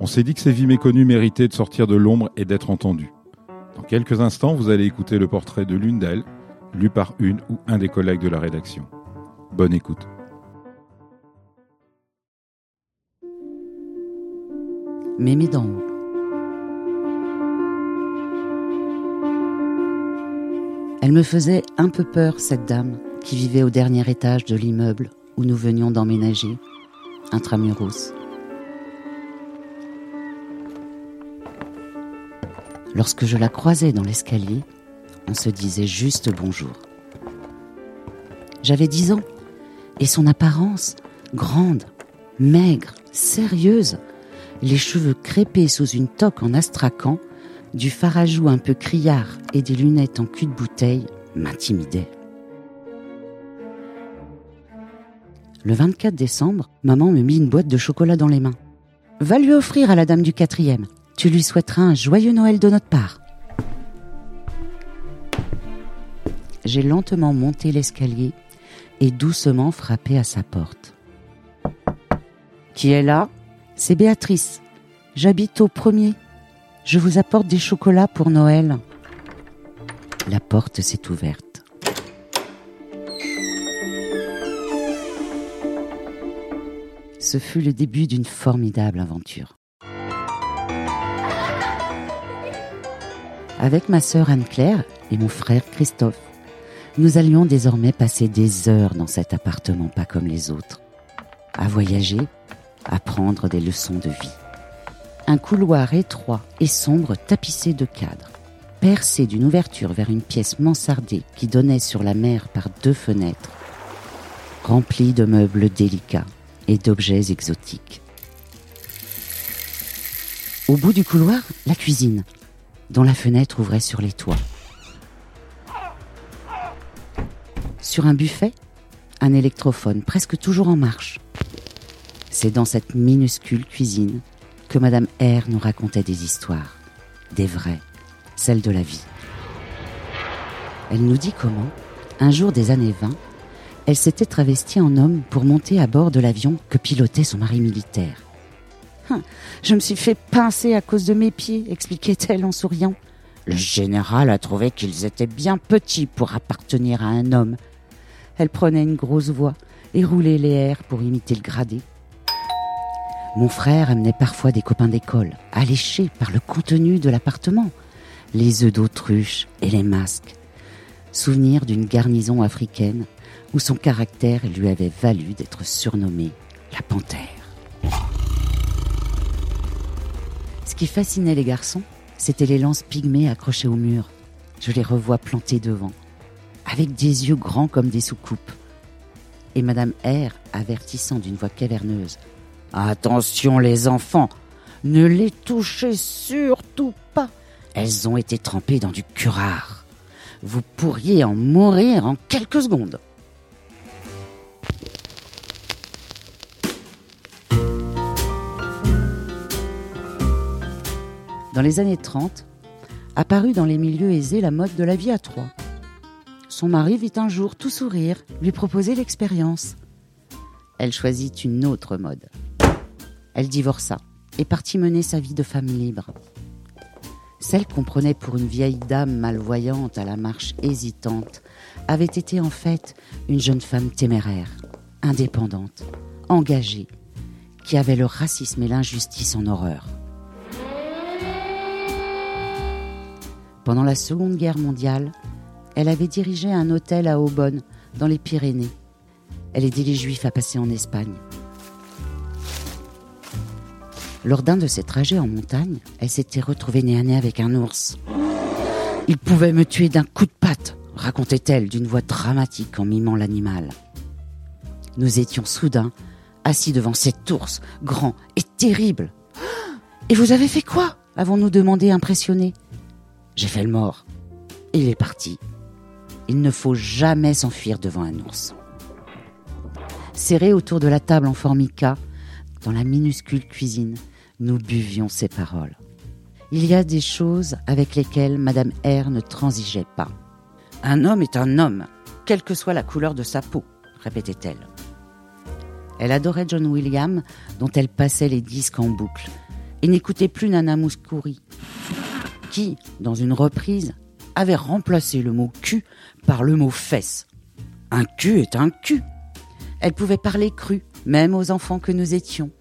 On s'est dit que ces vies méconnues méritaient de sortir de l'ombre et d'être entendues. Dans quelques instants, vous allez écouter le portrait de l'une d'elles, lu par une ou un des collègues de la rédaction. Bonne écoute. Mémé d'en haut. Elle me faisait un peu peur, cette dame, qui vivait au dernier étage de l'immeuble où nous venions d'emménager, intramuros. Lorsque je la croisais dans l'escalier, on se disait juste bonjour. J'avais dix ans, et son apparence, grande, maigre, sérieuse, les cheveux crépés sous une toque en astracan, du farajou un peu criard et des lunettes en cul de bouteille, m'intimidait. Le 24 décembre, maman me mit une boîte de chocolat dans les mains. Va lui offrir à la dame du quatrième. Tu lui souhaiteras un joyeux Noël de notre part. J'ai lentement monté l'escalier et doucement frappé à sa porte. Qui est là? C'est Béatrice. J'habite au premier. Je vous apporte des chocolats pour Noël. La porte s'est ouverte. Ce fut le début d'une formidable aventure. Avec ma sœur Anne-Claire et mon frère Christophe, nous allions désormais passer des heures dans cet appartement pas comme les autres, à voyager, à prendre des leçons de vie. Un couloir étroit et sombre tapissé de cadres, percé d'une ouverture vers une pièce mansardée qui donnait sur la mer par deux fenêtres, rempli de meubles délicats et d'objets exotiques. Au bout du couloir, la cuisine, dont la fenêtre ouvrait sur les toits. Sur un buffet, un électrophone presque toujours en marche. C'est dans cette minuscule cuisine que Madame R nous racontait des histoires, des vraies, celles de la vie. Elle nous dit comment, un jour des années 20, elle s'était travestie en homme pour monter à bord de l'avion que pilotait son mari militaire. Hein, je me suis fait pincer à cause de mes pieds, expliquait-elle en souriant. Le général a trouvé qu'ils étaient bien petits pour appartenir à un homme. Elle prenait une grosse voix et roulait les airs pour imiter le gradé. Mon frère amenait parfois des copains d'école, alléchés par le contenu de l'appartement, les œufs d'autruche et les masques. Souvenir d'une garnison africaine où son caractère lui avait valu d'être surnommé la panthère. Ce qui fascinait les garçons, c'était les lances pygmées accrochées au mur. Je les revois plantées devant, avec des yeux grands comme des soucoupes. Et Madame R, avertissant d'une voix caverneuse Attention les enfants, ne les touchez surtout pas. Elles ont été trempées dans du curare. Vous pourriez en mourir en quelques secondes. Dans les années 30, apparut dans les milieux aisés la mode de la vie à trois. Son mari vit un jour tout sourire, lui proposer l'expérience. Elle choisit une autre mode. Elle divorça et partit mener sa vie de femme libre. Celle qu'on prenait pour une vieille dame malvoyante à la marche hésitante avait été en fait une jeune femme téméraire, indépendante, engagée, qui avait le racisme et l'injustice en horreur. Pendant la Seconde Guerre mondiale, elle avait dirigé un hôtel à Aubonne, dans les Pyrénées. Elle aidait les Juifs à passer en Espagne. Lors d'un de ses trajets en montagne, elle s'était retrouvée nez à nez avec un ours. Il pouvait me tuer d'un coup de patte, racontait-elle d'une voix dramatique en mimant l'animal. Nous étions soudain assis devant cet ours, grand et terrible. Et vous avez fait quoi? avons-nous demandé impressionnés. J'ai fait le mort. Il est parti. Il ne faut jamais s'enfuir devant un ours. Serrés autour de la table en formica, dans la minuscule cuisine, nous buvions ces paroles. Il y a des choses avec lesquelles Madame R ne transigeait pas. Un homme est un homme, quelle que soit la couleur de sa peau, répétait-elle. Elle adorait John Williams, dont elle passait les disques en boucle, et n'écoutait plus Nana Mouskouri, qui, dans une reprise, avait remplacé le mot cul par le mot fesse. Un cul est un cul. Elle pouvait parler cru, même aux enfants que nous étions.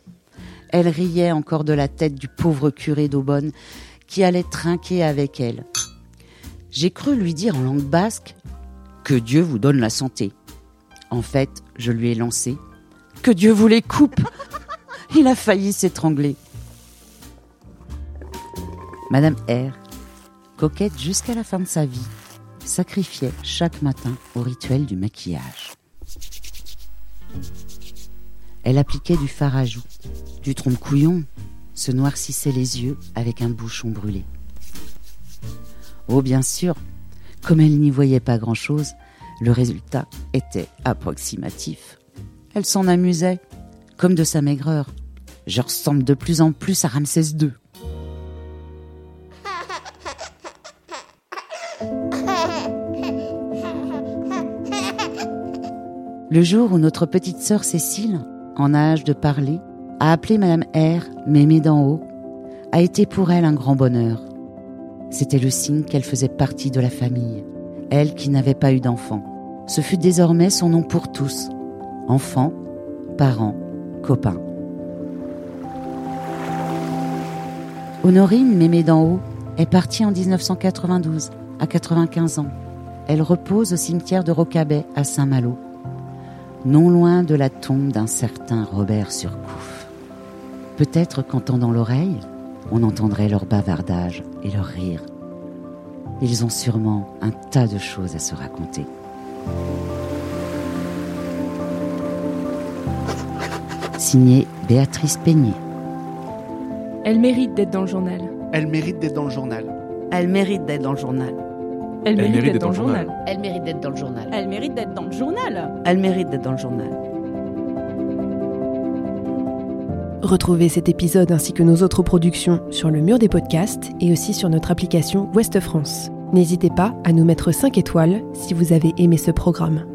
Elle riait encore de la tête du pauvre curé d'Aubonne qui allait trinquer avec elle. J'ai cru lui dire en langue basque Que Dieu vous donne la santé. En fait, je lui ai lancé Que Dieu vous les coupe Il a failli s'étrangler. Madame R, coquette jusqu'à la fin de sa vie, sacrifiait chaque matin au rituel du maquillage. Elle appliquait du fard à joues, du trompe-couillon, se noircissait les yeux avec un bouchon brûlé. Oh, bien sûr, comme elle n'y voyait pas grand-chose, le résultat était approximatif. Elle s'en amusait, comme de sa maigreur. Je ressemble de plus en plus à Ramsès II. Le jour où notre petite sœur Cécile, en âge de parler, a appelé Madame R, mémé d'en haut, a été pour elle un grand bonheur. C'était le signe qu'elle faisait partie de la famille, elle qui n'avait pas eu d'enfant. Ce fut désormais son nom pour tous, enfants, parents, copains. Honorine, mémé d'en haut, est partie en 1992, à 95 ans. Elle repose au cimetière de Rocabet à Saint-Malo non loin de la tombe d'un certain Robert Surcouf. Peut-être qu'en tendant l'oreille, on entendrait leur bavardage et leur rire. Ils ont sûrement un tas de choses à se raconter. Signé Béatrice Peigné. Elle mérite d'être dans le journal. Elle mérite d'être dans le journal. Elle mérite d'être dans le journal. Elle, mérite, d'être dans, le journal. Elle mérite d'être dans le journal. Elle mérite d'être dans le journal. Elle mérite d'être dans le journal. Retrouvez cet épisode ainsi que nos autres productions sur le mur des podcasts et aussi sur notre application Ouest France. N'hésitez pas à nous mettre 5 étoiles si vous avez aimé ce programme.